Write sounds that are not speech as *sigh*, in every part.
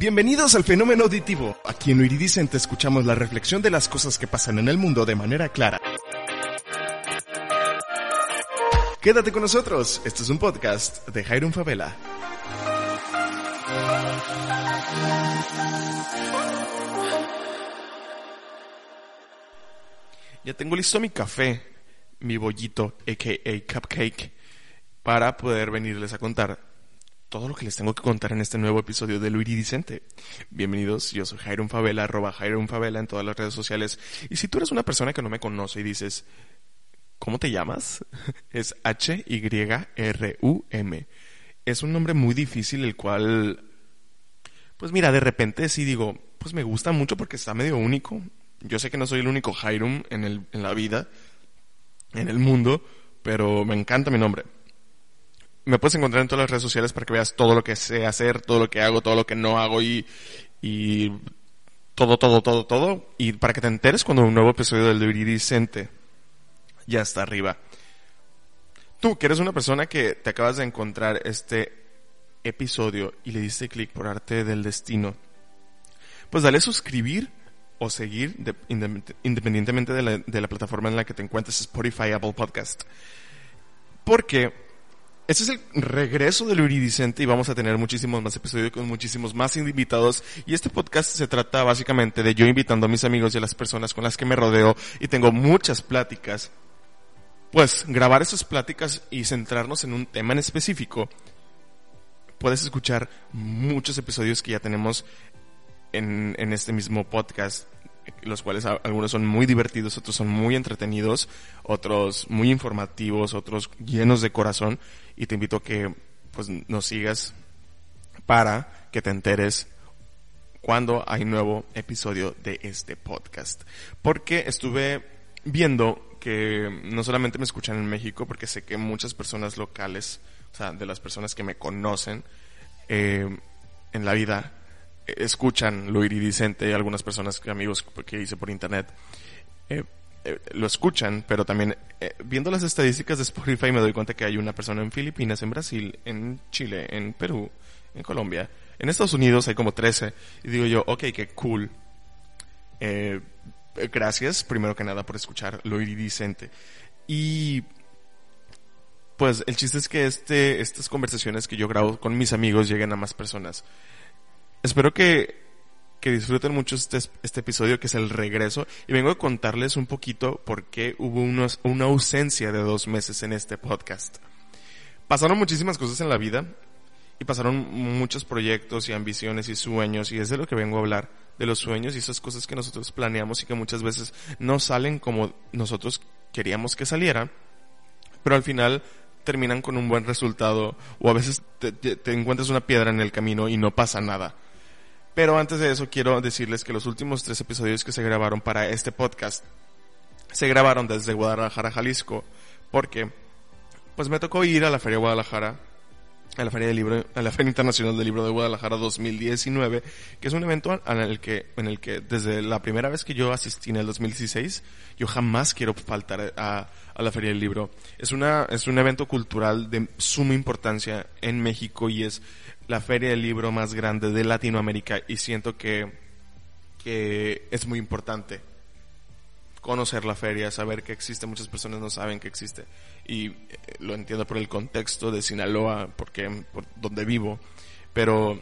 Bienvenidos al fenómeno auditivo. Aquí en Iridicente escuchamos la reflexión de las cosas que pasan en el mundo de manera clara. Quédate con nosotros. Este es un podcast de Jairon Favela. Ya tengo listo mi café, mi bollito, aka cupcake, para poder venirles a contar todo lo que les tengo que contar en este nuevo episodio de Lo Iridicente. Bienvenidos, yo soy Jairon Favela, arroba Jairon Favela en todas las redes sociales. Y si tú eres una persona que no me conoce y dices, ¿cómo te llamas? *laughs* Es H-Y-R-U-M. Es un nombre muy difícil el cual, pues mira, de repente sí digo, pues me gusta mucho porque está medio único. Yo sé que no soy el único Jairon en, el, en la vida, en el mundo, pero me encanta mi nombre me puedes encontrar en todas las redes sociales para que veas todo lo que sé hacer, todo lo que hago, todo lo que no hago y, y todo, todo, todo, todo. Y para que te enteres cuando un nuevo episodio del Iridicente ya está arriba. Tú, que eres una persona que te acabas de encontrar este episodio y le diste clic por arte del destino, pues dale suscribir o seguir independientemente de la, de la plataforma en la que te encuentres, Spotify, Apple Podcast. Porque este es el regreso del Iridicente y vamos a tener muchísimos más episodios con muchísimos más invitados. Y este podcast se trata básicamente de yo invitando a mis amigos y a las personas con las que me rodeo y tengo muchas pláticas. Pues grabar esas pláticas y centrarnos en un tema en específico. Puedes escuchar muchos episodios que ya tenemos en, en este mismo podcast los cuales algunos son muy divertidos, otros son muy entretenidos, otros muy informativos, otros llenos de corazón y te invito a que pues nos sigas para que te enteres cuando hay nuevo episodio de este podcast. Porque estuve viendo que no solamente me escuchan en México, porque sé que muchas personas locales, o sea, de las personas que me conocen eh, en la vida, escuchan lo iridicente, y algunas personas, amigos que hice por internet, eh, eh, lo escuchan, pero también eh, viendo las estadísticas de Spotify me doy cuenta que hay una persona en Filipinas, en Brasil, en Chile, en Perú, en Colombia, en Estados Unidos hay como 13. Y digo yo, ok, qué cool. gracias, primero que nada, por escuchar lo iridicente. Y pues el chiste es que este, estas conversaciones que yo grabo con mis amigos lleguen a más personas. Espero que, que disfruten mucho este, este episodio que es el regreso y vengo a contarles un poquito por qué hubo unos, una ausencia de dos meses en este podcast. Pasaron muchísimas cosas en la vida y pasaron muchos proyectos y ambiciones y sueños y es de lo que vengo a hablar, de los sueños y esas cosas que nosotros planeamos y que muchas veces no salen como nosotros queríamos que saliera, pero al final terminan con un buen resultado o a veces te, te encuentras una piedra en el camino y no pasa nada. Pero antes de eso quiero decirles que los últimos tres episodios que se grabaron para este podcast se grabaron desde Guadalajara, Jalisco, porque pues me tocó ir a la Feria Guadalajara, a la Feria del Libro, a la Feria Internacional del Libro de Guadalajara 2019, que es un evento en el que, en el que desde la primera vez que yo asistí en el 2016, yo jamás quiero faltar a, a la Feria del Libro. Es una, es un evento cultural de suma importancia en México y es la feria del libro más grande de Latinoamérica y siento que, que es muy importante conocer la feria, saber que existe, muchas personas no saben que existe y eh, lo entiendo por el contexto de Sinaloa, porque por donde vivo, pero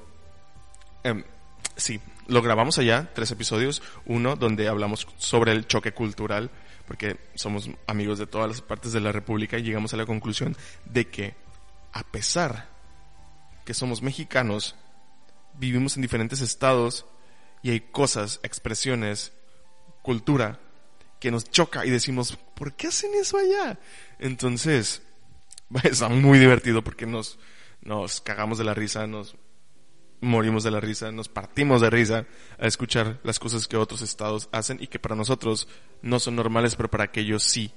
eh, sí, lo grabamos allá, tres episodios, uno donde hablamos sobre el choque cultural, porque somos amigos de todas las partes de la República y llegamos a la conclusión de que a pesar que somos mexicanos, vivimos en diferentes estados y hay cosas, expresiones, cultura que nos choca y decimos, ¿por qué hacen eso allá? Entonces, *laughs* es muy divertido porque nos, nos cagamos de la risa, nos morimos de la risa, nos partimos de risa a escuchar las cosas que otros estados hacen y que para nosotros no son normales, pero para aquellos sí.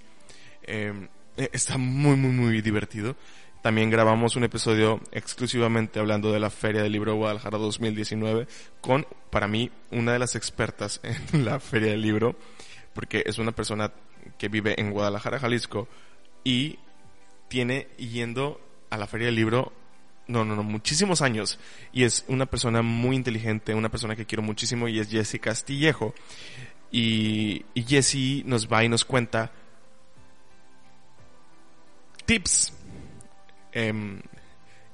Eh, está muy, muy, muy divertido. También grabamos un episodio exclusivamente hablando de la Feria del Libro Guadalajara 2019 con, para mí, una de las expertas *laughs* en la Feria del Libro, porque es una persona que vive en Guadalajara, Jalisco, y tiene yendo a la Feria del Libro no, no, no, muchísimos años. Y es una persona muy inteligente, una persona que quiero muchísimo y es Jesse Castillejo. Y, y Jesse nos va y nos cuenta tips. Em,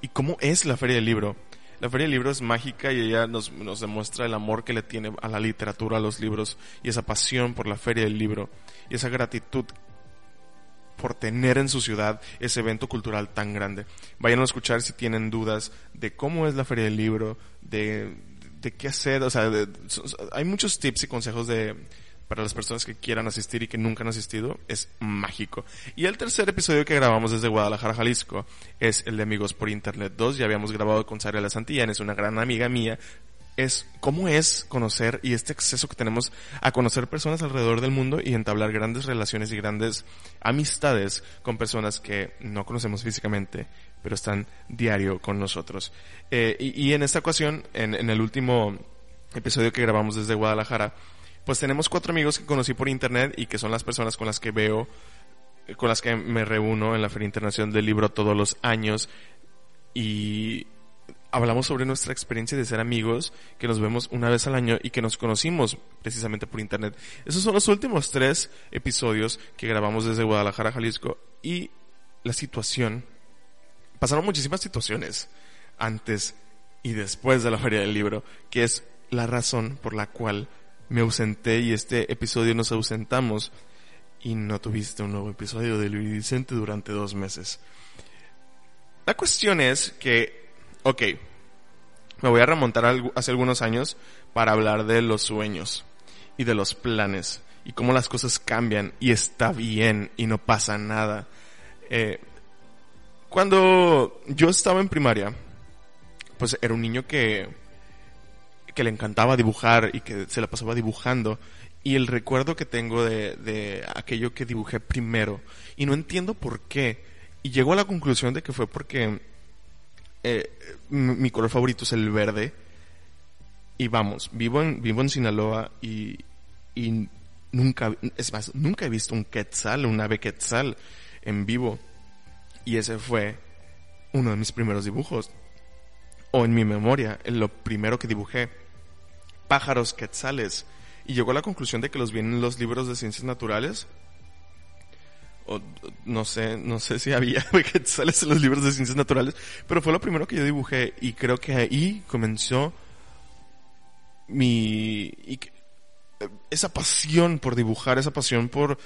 ¿Y cómo es la Feria del Libro? La Feria del Libro es mágica y ella nos, nos demuestra el amor que le tiene a la literatura, a los libros y esa pasión por la Feria del Libro y esa gratitud por tener en su ciudad ese evento cultural tan grande. Vayan a escuchar si tienen dudas de cómo es la Feria del Libro, de, de qué hacer, o sea, hay muchos tips y consejos de, para las personas que quieran asistir y que nunca han asistido, es mágico. Y el tercer episodio que grabamos desde Guadalajara, Jalisco, es el de Amigos por Internet 2. Ya habíamos grabado con La Santillán, es una gran amiga mía. Es cómo es conocer y este acceso que tenemos a conocer personas alrededor del mundo y entablar grandes relaciones y grandes amistades con personas que no conocemos físicamente, pero están diario con nosotros. Eh, y, en esta ocasión, en el último episodio que grabamos desde Guadalajara, pues tenemos cuatro amigos que conocí por internet y que son las personas con las que veo, con las que me reúno en la Feria Internacional del Libro todos los años y hablamos sobre nuestra experiencia de ser amigos, que nos vemos una vez al año y que nos conocimos precisamente por internet. Esos son los últimos tres episodios que grabamos desde Guadalajara, Jalisco y la situación, pasaron muchísimas situaciones antes y después de la Feria del Libro, que es la razón por la cual me ausenté y este episodio nos ausentamos y no tuviste un nuevo episodio de Luis Vicente durante dos meses. La cuestión es que, ok, me voy a remontar hace algunos años para hablar de los sueños y de los planes y cómo las cosas cambian y está bien y no pasa nada. Eh, cuando yo estaba en primaria, pues era un niño que que le encantaba dibujar y que se la pasaba dibujando. Y el recuerdo que tengo de, de aquello que dibujé primero. Y no entiendo por qué. Y llego a la conclusión de que fue porque eh, mi color favorito es el verde. Y vamos, vivo en, vivo en Sinaloa y, y nunca, es más, nunca he visto un quetzal, un ave quetzal en vivo. Y ese fue uno de mis primeros dibujos. O en mi memoria, en lo primero que dibujé pájaros quetzales y llegó a la conclusión de que los vienen los libros de ciencias naturales. O, no sé, no sé si había *laughs* quetzales en los libros de ciencias naturales, pero fue lo primero que yo dibujé y creo que ahí comenzó mi esa pasión por dibujar, esa pasión por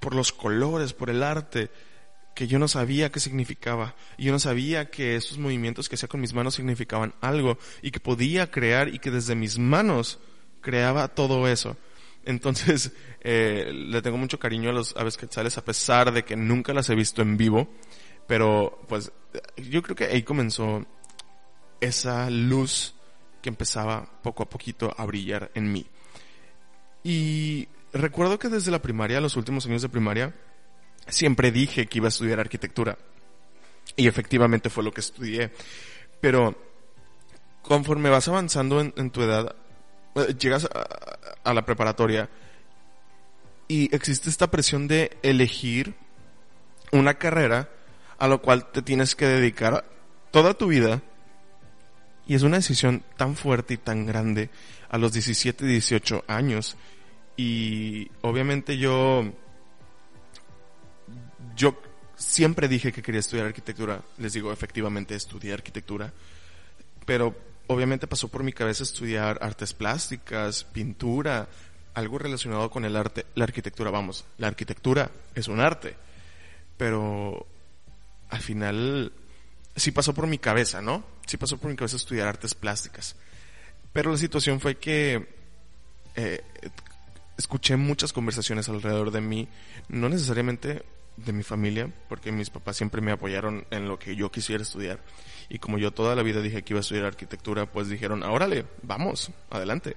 por los colores, por el arte que yo no sabía qué significaba. Yo no sabía que esos movimientos que hacía con mis manos significaban algo y que podía crear y que desde mis manos creaba todo eso. Entonces, *laughs* eh, le tengo mucho cariño a los aves quetzales a pesar de que nunca las he visto en vivo. Pero, pues, yo creo que ahí comenzó esa luz que empezaba poco a poquito a brillar en mí. Y recuerdo que desde la primaria, los últimos años de primaria, siempre dije que iba a estudiar arquitectura. Y efectivamente fue lo que estudié. Pero conforme vas avanzando en, tu edad, eh, llegas a, la preparatoria y existe esta presión de elegir una carrera a lo cual te tienes que dedicar toda tu vida. Y es una decisión tan fuerte y tan grande a los 17, 18 años. Y obviamente yo yo siempre dije que quería estudiar arquitectura. Les digo, efectivamente estudié arquitectura. Pero obviamente pasó por mi cabeza estudiar artes plásticas, pintura, algo relacionado con el arte. La arquitectura, vamos, la arquitectura es un arte. Pero al final sí pasó por mi cabeza, ¿no? Sí pasó por mi cabeza estudiar artes plásticas. Pero la situación fue que eh, escuché muchas conversaciones alrededor de mí, no necesariamente de mi familia, porque mis papás siempre me apoyaron en lo que yo quisiera estudiar. Y como yo toda la vida dije que iba a estudiar arquitectura, pues dijeron, órale, vamos, adelante.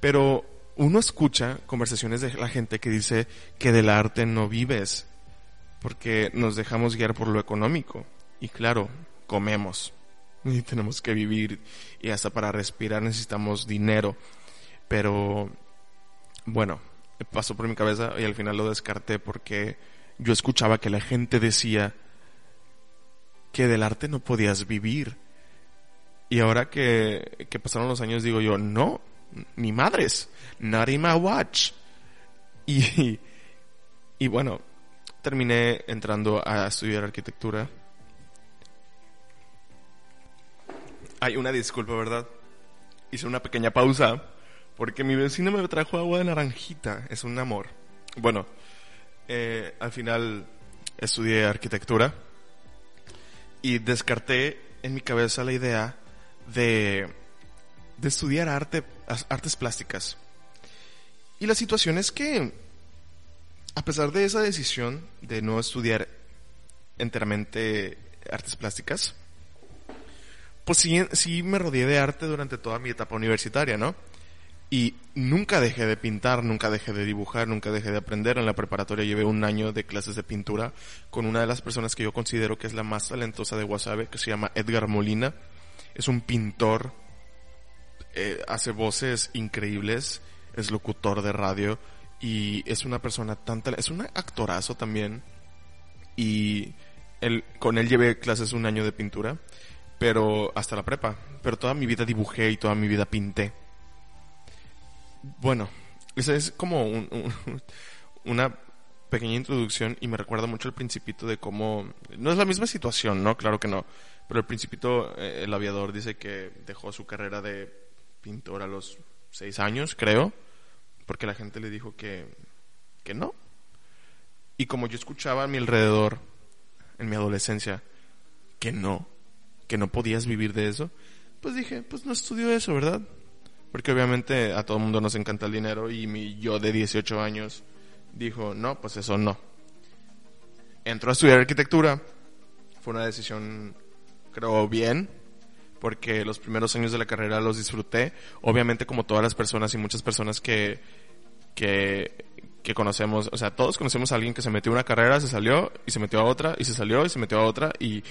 Pero uno escucha conversaciones de la gente que dice que del arte no vives, porque nos dejamos guiar por lo económico. Y claro, comemos y *laughs* tenemos que vivir y hasta para respirar necesitamos dinero. Pero bueno, pasó por mi cabeza y al final lo descarté porque yo escuchaba que la gente decía que del arte no podías vivir. Y ahora que, que pasaron los años digo yo, no, ni madres, not in my watch. Y, y bueno, terminé entrando a estudiar arquitectura. Hay una disculpa, ¿verdad? Hice una pequeña pausa porque mi vecino me trajo agua de naranjita. Es un amor. Bueno, eh, al final estudié arquitectura y descarté en mi cabeza la idea de, de estudiar arte, artes plásticas. Y la situación es que, a pesar de esa decisión de no estudiar enteramente artes plásticas, pues sí, sí me rodeé de arte durante toda mi etapa universitaria, ¿no? Y nunca dejé de pintar, nunca dejé de dibujar, nunca dejé de aprender. En la preparatoria llevé un año de clases de pintura con una de las personas que yo considero que es la más talentosa de Wasabe, que se llama Edgar Molina. Es un pintor, eh, hace voces increíbles, es locutor de radio y es una persona tan es un actorazo también. Y él, con él llevé clases un año de pintura, pero hasta la prepa. Pero toda mi vida dibujé y toda mi vida pinté bueno, esa es como *laughs* una pequeña introducción y me recuerda mucho el principito de cómo... No es la misma situación, ¿no? Claro que no. Pero el principito, eh, el aviador dice que dejó su carrera de pintor a los seis años, creo, porque la gente le dijo que, que no. Y como yo escuchaba a mi alrededor, en mi adolescencia, que no, que no podías vivir de eso, pues dije, pues no estudio eso, ¿verdad? Porque obviamente a todo el mundo nos encanta el dinero y mi yo de 18 años dijo, no, pues eso no. Entró a estudiar arquitectura. Fue una decisión, creo, bien, porque los primeros años de la carrera los disfruté. Obviamente como todas las personas y muchas personas que, que, que conocemos, o sea, todos conocemos a alguien que se metió a una carrera, se salió y se metió a otra y se salió y se metió a otra y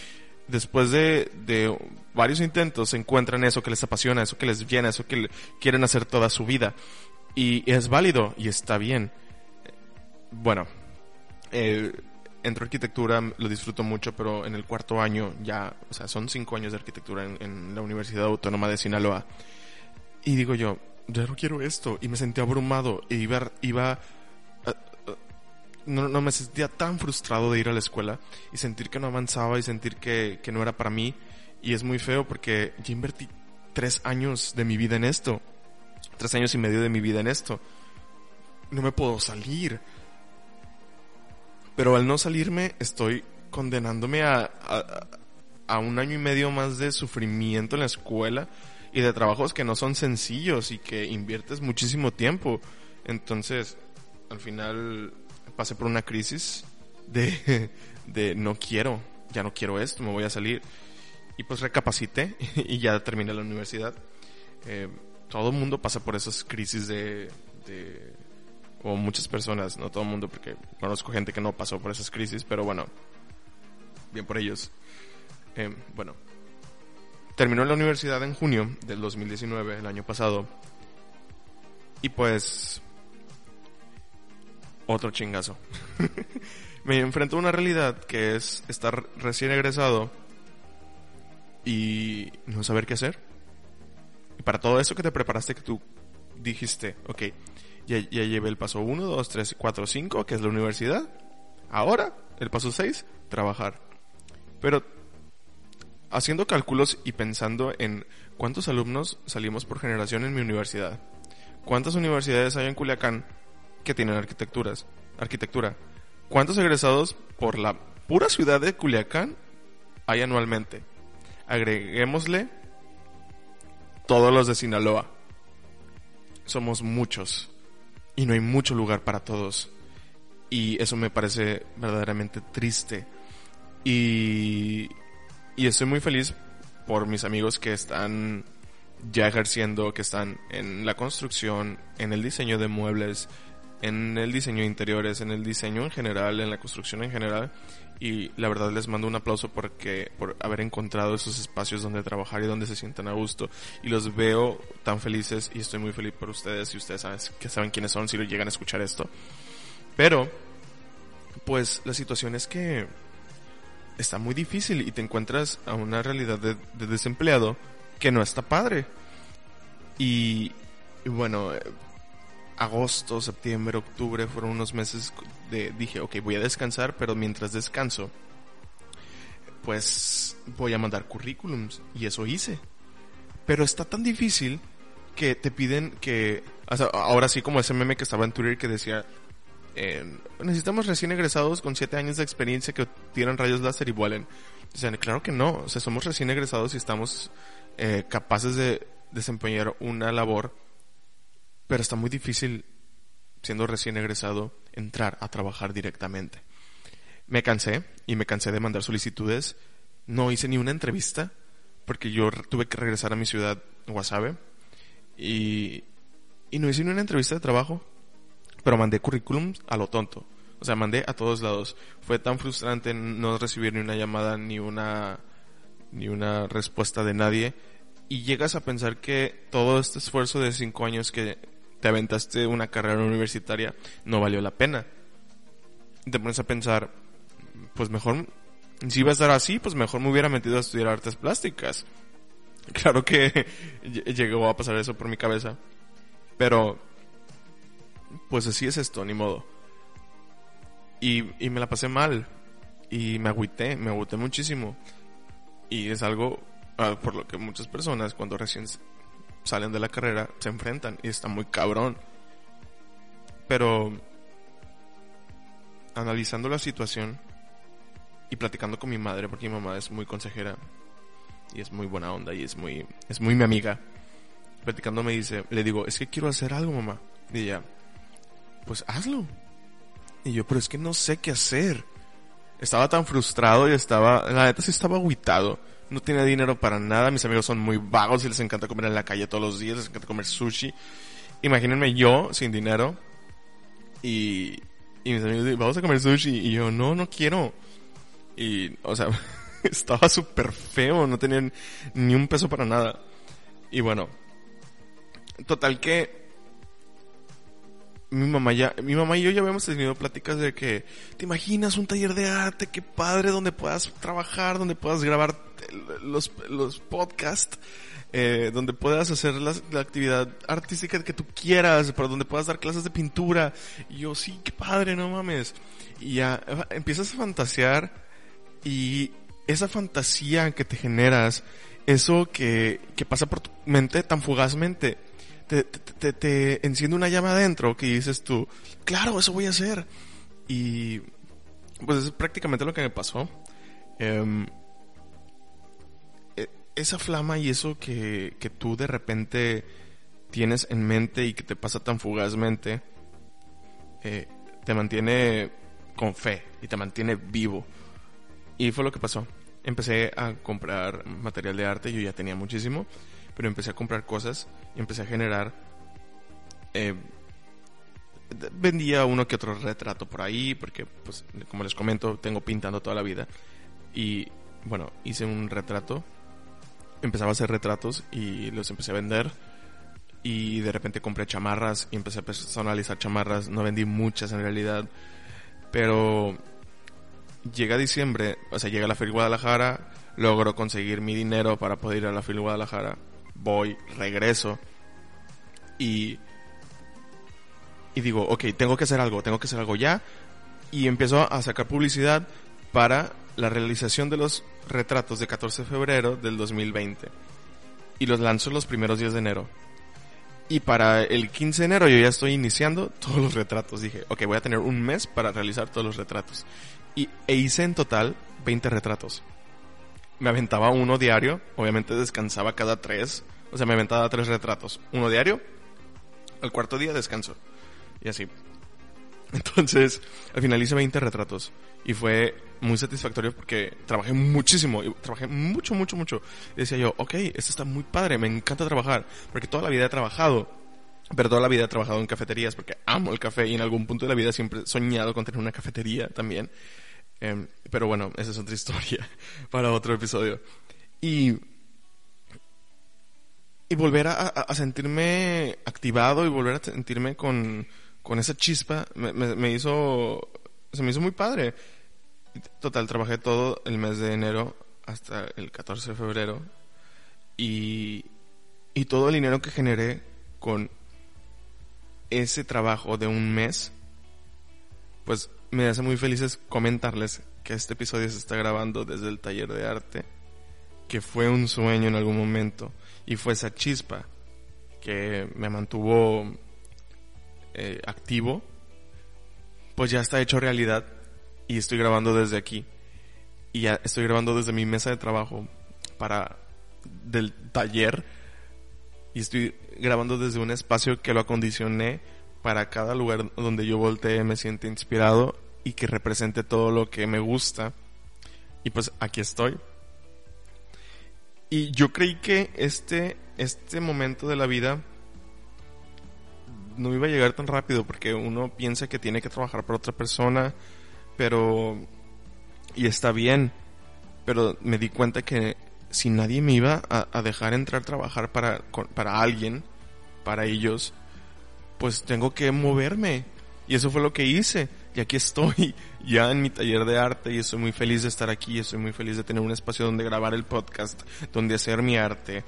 después de, varios intentos encuentran eso que les apasiona, eso que les llena, eso que quieren hacer toda su vida. Y, es válido y está bien. Bueno, eh, entro arquitectura, lo disfruto mucho, pero en el cuarto año ya, o sea, son cinco años de arquitectura en, la Universidad Autónoma de Sinaloa. Y digo yo, ya no quiero esto. Y me sentí abrumado. E iba no, me sentía tan frustrado de ir a la escuela y sentir que no avanzaba y sentir que, que no era para mí. Y es muy feo porque ya invertí tres años de mi vida en esto. Tres años y medio de mi vida en esto. No me puedo salir. Pero al no salirme estoy condenándome a, a, a un año y medio más de sufrimiento en la escuela y de trabajos que no son sencillos y que inviertes muchísimo tiempo. Entonces, al final pasé por una crisis de, *laughs* de no quiero, ya no quiero esto, me voy a salir. Y pues recapacité *laughs* y ya terminé la universidad. Eh, todo el mundo pasa por esas crisis de, o muchas personas, no todo el mundo, porque conozco gente que no pasó por esas crisis, pero bueno, bien por ellos. Eh, bueno, terminó la universidad en junio del 2019, el año pasado, y pues otro chingazo. *laughs* me enfrento a una realidad que es estar recién egresado y no saber qué hacer. Y para todo eso que te preparaste, que tú dijiste, ok, ya, ya llevé el paso 1, 2, 3, 4, 5, que es la universidad. Ahora, el paso 6, trabajar. Pero haciendo cálculos y pensando en cuántos alumnos salimos por generación en mi universidad, cuántas universidades hay en Culiacán que tienen arquitecturas, arquitectura. ¿Cuántos egresados por la pura ciudad de Culiacán hay anualmente? Agreguémosle todos los de Sinaloa. Somos muchos y no hay mucho lugar para todos. Y eso me parece verdaderamente triste. Y, y estoy muy feliz por mis amigos que están ya ejerciendo, que están en la construcción, en el diseño de muebles, en el diseño de interiores, en el diseño en general, en la construcción en general. Y la verdad les mando un aplauso porque, por haber encontrado esos espacios donde trabajar y donde se sientan a gusto. Y los veo tan felices y estoy muy feliz por ustedes y ustedes saben, que saben quiénes son si lo llegan a escuchar esto. Pero, pues la situación es que está muy difícil y te encuentras a una realidad de, desempleado que no está padre. Y, bueno, eh, agosto, septiembre, octubre fueron unos meses de dije, ok, voy a descansar, pero mientras descanso, pues voy a mandar currículums y eso hice. Pero está tan difícil que te piden que, ahora sí como ese meme que estaba en Twitter que decía, eh, necesitamos recién egresados con siete años de experiencia que tiran rayos láser y vuelen. O claro que no, o sea, somos recién egresados y estamos eh, capaces de desempeñar una labor, pero está muy difícil, siendo recién egresado, entrar a trabajar directamente. Me cansé y me cansé de mandar solicitudes. No hice ni una entrevista porque yo tuve que regresar a mi ciudad, Guasave, y, y no hice ni una entrevista de trabajo pero mandé currículums a lo tonto. O sea, mandé a todos lados. Fue tan frustrante no recibir ni una llamada ni una ni una respuesta de nadie y llegas a pensar que todo este esfuerzo de cinco años que te aventaste una carrera universitaria no valió la pena. Te pones a pensar, pues mejor, si iba a estar así, pues mejor me hubiera metido a estudiar artes plásticas. *laughs* Claro que *laughs* llegó a pasar eso por mi cabeza. Pero pues así es esto, ni modo. Y, y me la pasé mal. Y me agüité, me agüité muchísimo. Y es algo ah, por lo que muchas personas cuando recién salen de la carrera se enfrentan y está muy cabrón. Pero analizando la situación y platicando con mi madre, porque mi mamá es muy consejera y es muy buena onda y es muy, es muy mi amiga. Platicando me dice, le digo, es que quiero hacer algo, mamá. Y ella, pues hazlo. Y yo, pero es que no sé qué hacer. Estaba tan frustrado y estaba, la neta sí estaba aguitado. No tenía dinero para nada, mis amigos son muy vagos y les encanta comer en la calle todos los días, les encanta comer sushi. Imagínense yo sin dinero y, y mis amigos vamos a comer sushi y yo, no, no quiero. Y, o sea, *laughs* estaba súper feo, no tenía ni un peso para nada. Y bueno, total que mi mamá ya, mi mamá y yo ya habíamos tenido pláticas de que, ¿te imaginas un taller de arte? Qué padre, donde puedas trabajar, donde puedas grabar los, los podcasts, eh, donde puedas hacer la, actividad artística que tú quieras, para donde puedas dar clases de pintura. Y yo, sí, qué padre, no mames. Y ya empiezas a fantasear y esa fantasía que te generas, eso que, que pasa por tu mente tan fugazmente, te, te, enciende una llama adentro que dices tú, claro, eso voy a hacer. Y pues es prácticamente lo que me pasó. Em, e, esa flama y eso que, que tú de repente tienes en mente y que te pasa tan fugazmente, eh, te mantiene con fe y te mantiene vivo. Y fue lo que pasó. Empecé a comprar material de arte, yo ya tenía muchísimo pero empecé a comprar cosas y empecé a generar... Eh, vendía uno que otro retrato por ahí, porque, pues, como les comento, tengo pintando toda la vida. Y, bueno, hice un retrato, empezaba a hacer retratos y los empecé a vender. Y de repente compré chamarras y empecé a personalizar chamarras. No vendí muchas en realidad, pero llega diciembre, o sea, llega la Feria Guadalajara, logro conseguir mi dinero para poder ir a la Feria Guadalajara voy, regreso y, y digo, ok, tengo que hacer algo, tengo que hacer algo ya y empiezo a sacar publicidad para la realización de los retratos de 14 de febrero del 2020 y los lanzo los primeros días de enero. Y para el 15 de enero yo ya estoy iniciando todos los retratos. Dije, ok, voy a tener un mes para realizar todos los retratos. Y, e hice en total 20 retratos me aventaba uno diario, obviamente descansaba cada tres, o sea, me aventaba tres retratos, uno diario, al cuarto día descanso, y así. *laughs* Entonces, al final hice 20 retratos y fue muy satisfactorio porque trabajé muchísimo, trabajé mucho, mucho, mucho. Y decía yo, ok, esto está muy padre, me encanta trabajar, porque toda la vida he trabajado, pero toda la vida he trabajado en cafeterías porque amo el café y en algún punto de la vida siempre he soñado con tener una cafetería también. Em, pero bueno, esa es otra *laughs* historia para otro episodio. Y, y volver a, sentirme activado y volver a sentirme con, con esa chispa me, me, hizo, se me hizo muy padre. Total, trabajé todo el mes de enero hasta el 14 de febrero y, y todo el dinero que generé con ese trabajo de un mes, pues me hace muy felices comentarles que este episodio se está grabando desde el taller de arte, que fue un sueño en algún momento y fue esa chispa que me mantuvo eh, activo, pues ya está hecho realidad y estoy grabando desde aquí. Y estoy grabando desde mi mesa de trabajo para del taller y estoy grabando desde un espacio que lo acondicioné para cada lugar donde yo voltee me siente inspirado y que represente todo lo que me gusta. Y pues aquí estoy. Y yo creí que este, este momento de la vida no iba a llegar tan rápido porque uno piensa que tiene que trabajar para otra persona, pero... Y está bien, pero me di cuenta que si nadie me iba a, dejar entrar a trabajar para, para alguien, para ellos, pues tengo que moverme. Y eso fue lo que hice. Y aquí estoy, *laughs* ya en mi taller de arte, y estoy muy feliz de estar aquí, estoy muy feliz de tener un espacio donde grabar el podcast, donde hacer mi arte,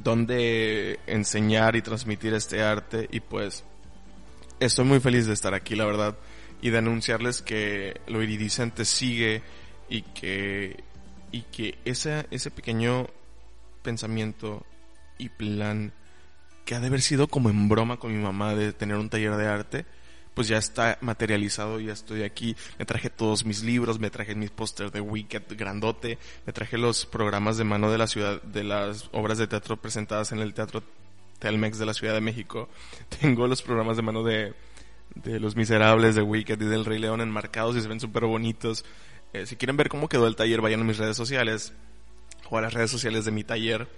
donde enseñar y transmitir este arte, y pues estoy muy feliz de estar aquí, la verdad, y de anunciarles que lo iridiscente sigue y que, y que ese, ese pequeño pensamiento y plan que ha de haber sido como en broma con mi mamá de tener un taller de arte, pues ya está materializado, ya estoy aquí, me traje todos mis libros, me traje mis pósters de Wicked grandote, me traje los programas de mano de la ciudad, de las obras de teatro presentadas en el Teatro Telmex de la Ciudad de México, *laughs* tengo los programas de mano de, de Los Miserables, de Wicked y del Rey León enmarcados y se ven súper bonitos. Eh, si quieren ver cómo quedó el taller, vayan a mis redes sociales o a las redes sociales de mi taller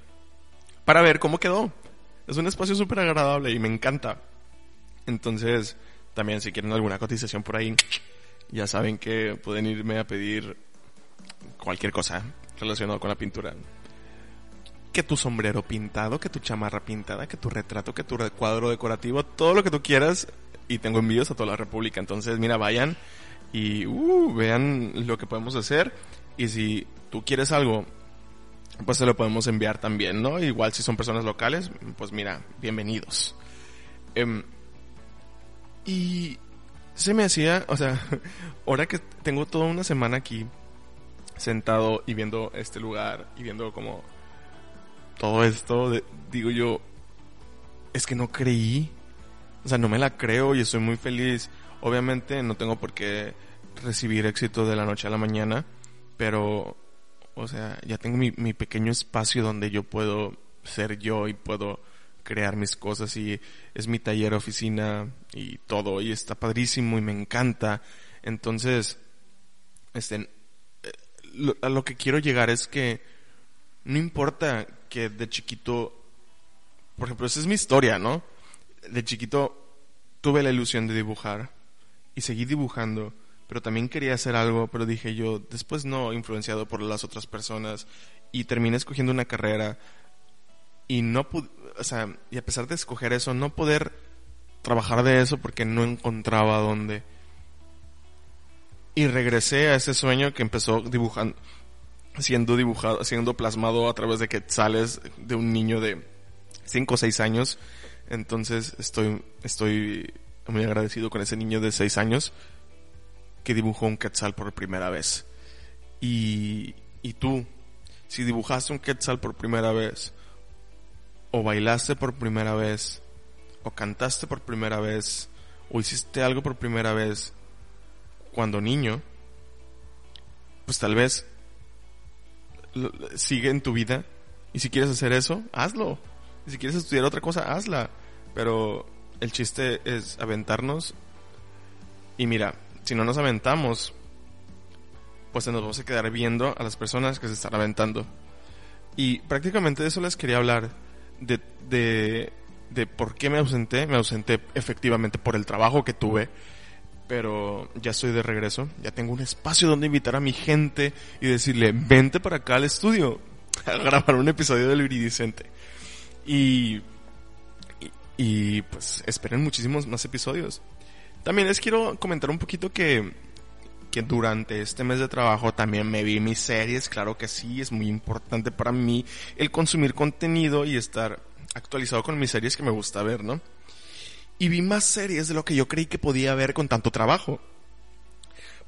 para ver cómo quedó. Es un espacio súper agradable y me encanta. Entonces, también si quieren alguna cotización por ahí, ya saben que pueden irme a pedir cualquier cosa relacionado con la pintura. Que tu sombrero pintado, que tu chamarra pintada, que tu retrato, que tu cuadro decorativo, todo lo que tú quieras. Y tengo envíos a toda la República. Entonces, mira, vayan y uh, vean lo que podemos hacer. Y si tú quieres algo pues se lo podemos enviar también, ¿no? Igual si son personas locales, pues mira, bienvenidos. Em, y se me hacía, o sea, *laughs* ahora que tengo toda una semana aquí sentado y viendo este lugar y viendo como todo esto, digo yo, es que no creí, o sea, no me la creo y estoy muy feliz. Obviamente no tengo por qué recibir éxito de la noche a la mañana, pero o sea, ya tengo mi, mi pequeño espacio donde yo puedo ser yo y puedo crear mis cosas y es mi taller, oficina y todo y está padrísimo y me encanta. Entonces, este, eh, a lo que quiero llegar es que no importa que de chiquito, por ejemplo, esa es mi historia, ¿no? De chiquito tuve la ilusión de dibujar y seguí dibujando pero también quería hacer algo, pero dije yo, después no, influenciado por las otras personas, y terminé escogiendo una carrera, y no pude, o sea, y a pesar de escoger eso, no poder trabajar de eso porque no encontraba dónde. Y regresé a ese sueño que empezó dibujando, siendo dibujado, siendo plasmado a través de quetzales de un niño de 5 o 6 años. Entonces estoy, estoy muy agradecido con ese niño de 6 años que dibujó un quetzal por primera vez. Y, y tú, si dibujaste un quetzal por primera vez, o bailaste por primera vez, o cantaste por primera vez, o hiciste algo por primera vez cuando niño, pues tal vez sigue en tu vida. Y si quieres hacer eso, hazlo. Y si quieres estudiar otra cosa, hazla. Pero el chiste es aventarnos. Y mira, si no nos aventamos, pues nos vamos a quedar viendo a las personas que se están aventando. Y prácticamente de eso les quería hablar, de, de, de por qué me ausenté. Me ausenté efectivamente por el trabajo que tuve, pero ya estoy de regreso, ya tengo un espacio donde invitar a mi gente y decirle, vente para acá al estudio a grabar un episodio del Iridicente. Y, y, y pues esperen muchísimos más episodios. También les quiero comentar un poquito que que durante este mes de trabajo también me vi mis series, claro que sí, es muy importante para mí el consumir contenido y estar actualizado con mis series que me gusta ver, ¿no? Y vi más series de lo que yo creí que podía ver con tanto trabajo.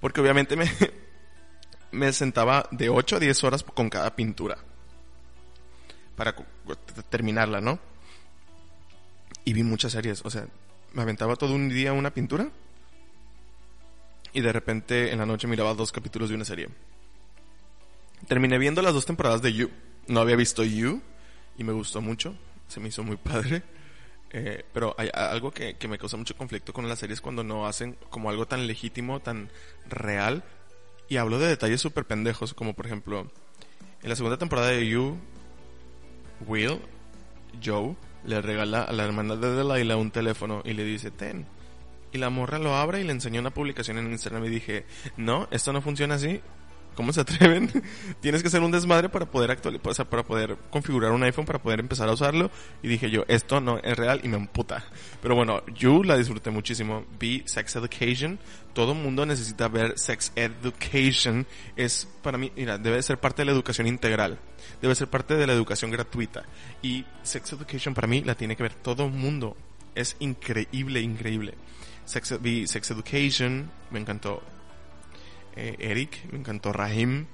Porque obviamente me, *laughs* me sentaba de 8 a 10 horas con cada pintura. Para terminarla, ¿no? Y vi muchas series, o sea, me aventaba todo un día una pintura y de repente en la noche miraba dos capítulos de una serie. Terminé viendo las dos temporadas de You. No había visto You y me gustó mucho. Se me hizo muy padre. Eh, pero hay algo que, que, me causa mucho conflicto con las series cuando no hacen como algo tan legítimo, tan real. Y hablo de detalles súper pendejos, como por ejemplo, en la segunda temporada de You, Will, Joe, le regala a la hermana de Delilah un teléfono y le dice, ten. Y la morra lo abre y le enseñó una publicación en Instagram y dije, no, esto no funciona así. ¿Cómo se atreven? *laughs* Tienes que ser un desmadre para poder actualizar, para poder configurar un iPhone, para poder empezar a usarlo. Y dije yo, esto no es real y me emputa. Pero bueno, yo la disfruté muchísimo. Vi Sex Education. Todo mundo necesita ver Sex Education. Es para mí, mira, debe ser parte de la educación integral. Debe ser parte de la educación gratuita. Y Sex Education para mí la tiene que ver todo mundo. Es increíble, increíble. Sex, Sex Education, me encantó eh, Eric, me encantó Rahim.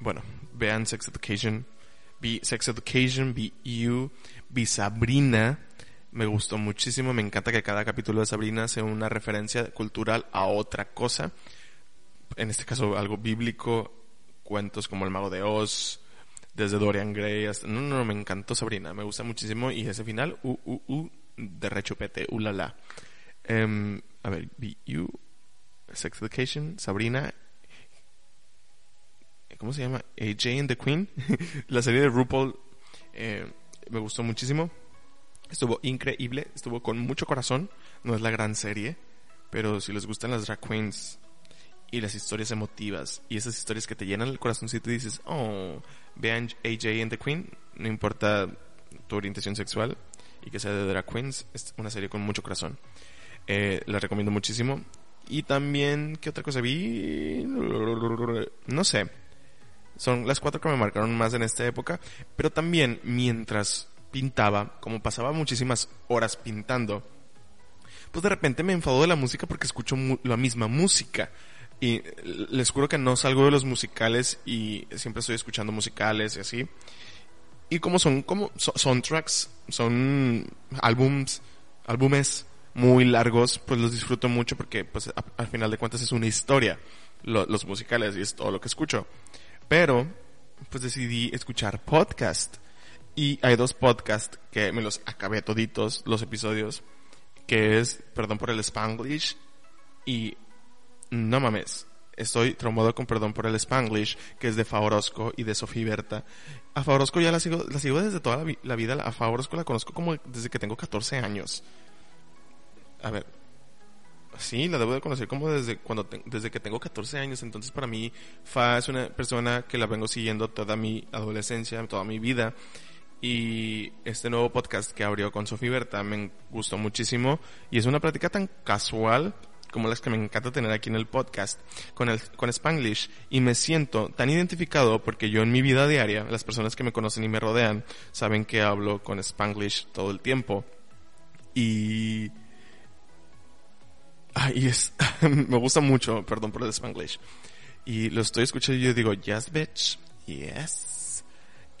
Bueno, vean Sex Education. Vi Sex Education, vi You, vi Sabrina. Me gustó muchísimo, me encanta que cada capítulo de Sabrina sea una referencia cultural a otra cosa. En este caso algo bíblico, cuentos como El Mago de Oz, desde Dorian Gray hasta... No, no, me encantó Sabrina, me gusta muchísimo y ese final, uh, uh, uh, de rechupete, uh, la, la. Um, a ver, You, Sex Education, Sabrina. ¿Cómo se llama? AJ and the Queen. *laughs* la serie de RuPaul eh, me gustó muchísimo. Estuvo increíble, estuvo con mucho corazón. No es la gran serie, pero si les gustan las drag queens y las historias emotivas y esas historias que te llenan el corazoncito y dices, oh, vean AJ and the Queen, no importa tu orientación sexual y que sea de drag queens, es una serie con mucho corazón. Eh, la recomiendo muchísimo. Y también, ¿qué otra cosa vi? No sé. Son las cuatro que me marcaron más en esta época. Pero también, mientras pintaba, como pasaba muchísimas horas pintando, pues de repente me enfadó de la música porque escucho la misma música. Y les juro que no salgo de los musicales y siempre estoy escuchando musicales y así. Y como son como soundtracks, son álbums, álbumes muy largos, pues los disfruto mucho porque pues al final de cuentas es una historia, los musicales y es todo lo que escucho. Pero pues decidí escuchar podcast y hay dos podcasts que me los acabé toditos los episodios, que es Perdón por el Spanglish y no mames, estoy traumado con Perdón por el Spanglish, que es de Favorosco y de Sofía Berta. A Favorosco ya la sigo, la sigo desde toda la, la vida, a Favorosco la conozco como desde que tengo 14 años a ver, sí, la debo de conocer como desde cuando desde que tengo 14 años, entonces para mí Fa es una persona que la vengo siguiendo toda mi adolescencia, toda mi vida. Y este nuevo podcast que abrió con Sofía Berta me gustó muchísimo y es una práctica tan casual como las que me encanta tener aquí en el podcast con el con Spanglish y me siento tan identificado porque yo en mi vida diaria, las personas que me conocen y me rodean saben que hablo con Spanglish todo el tiempo. Y y es, *laughs* me gusta mucho, perdón por el spanglish. Y lo estoy escuchando y yo digo, yes, bitch, yes.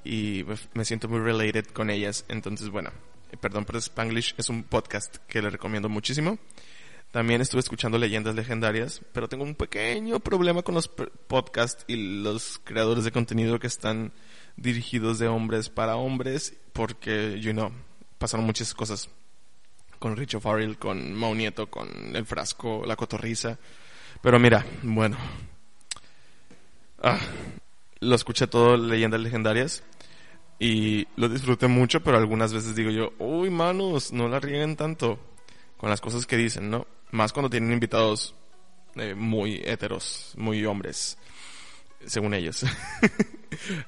Y me siento muy related con ellas. Entonces, bueno, perdón por el spanglish, es un podcast que le recomiendo muchísimo. También estuve escuchando leyendas legendarias, pero tengo un pequeño problema con los podcasts y los creadores de contenido que están dirigidos de hombres para hombres, porque, you know, pasaron muchas cosas con Richo Farrell, con Mau Nieto, con El Frasco, La Cotorriza. Pero mira, bueno. Ah, lo escuché todo Leyendas Legendarias y lo disfruté mucho, pero algunas veces digo yo, uy, manos, no la rieguen tanto con las cosas que dicen, ¿no? Más cuando tienen invitados eh, muy heteros, muy hombres, según ellos. *laughs*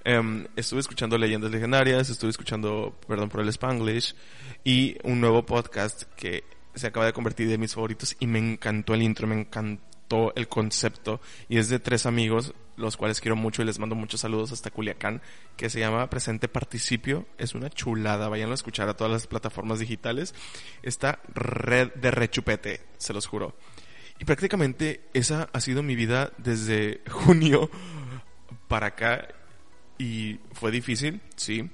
Em, estuve escuchando Leyendas Legendarias, estuve escuchando Perdón por el Spanglish y un nuevo podcast que se acaba de convertir de mis favoritos y me encantó el intro, me encantó el concepto y es de tres amigos, los cuales quiero mucho y les mando muchos saludos hasta Culiacán, que se llama Presente Participio. Es una chulada, vayan a escuchar a todas las plataformas digitales. Esta red de rechupete, se los juro. Y prácticamente esa ha sido mi vida desde *laughs* junio para acá y fue difícil, sí.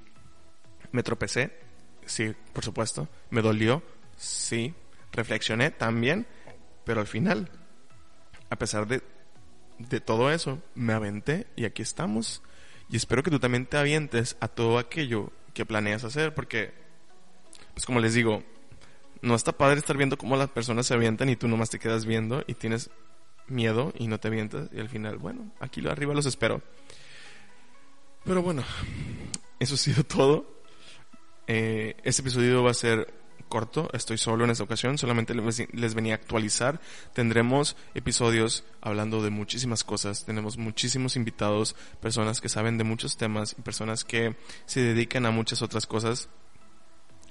Me tropecé, sí, por supuesto. Me dolió, sí. Reflexioné también, pero al final, a pesar de, de todo eso, me aventé y aquí estamos. Y espero que tú también te avientes a todo aquello que planeas hacer, porque, pues como les digo, no está padre estar viendo cómo las personas se avientan y tú nomás te quedas viendo y tienes miedo y no te avientas y al final, bueno, aquí arriba los espero. Pero bueno, eso ha sido todo. Eh, este episodio va a ser corto, estoy solo en esta ocasión, solamente les venía a actualizar. Tendremos episodios hablando de muchísimas cosas, tenemos muchísimos invitados, personas que saben de muchos temas y personas que se dedican a muchas otras cosas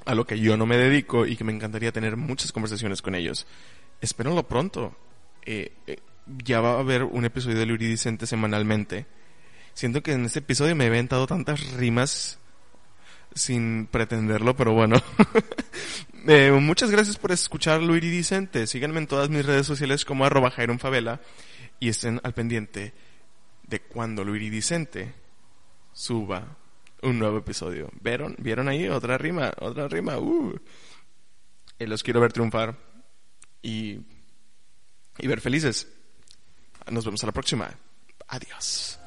a lo que yo no me dedico y que me encantaría tener muchas conversaciones con ellos. Espérenlo pronto. Eh, eh, ya va a haber un episodio de Luridicente semanalmente. Siento que en este episodio me he inventado tantas rimas sin pretenderlo, pero bueno. *laughs* eh, muchas gracias por escuchar Lo Iridicente. Síganme en todas mis redes sociales como arroba Favela y estén al pendiente de cuando Lo Iridicente suba un nuevo episodio. ¿Vieron? ¿Vieron ahí? Otra rima, otra rima. Uh. Eh, los quiero ver triunfar y, y ver felices. Nos vemos a la próxima. Adiós.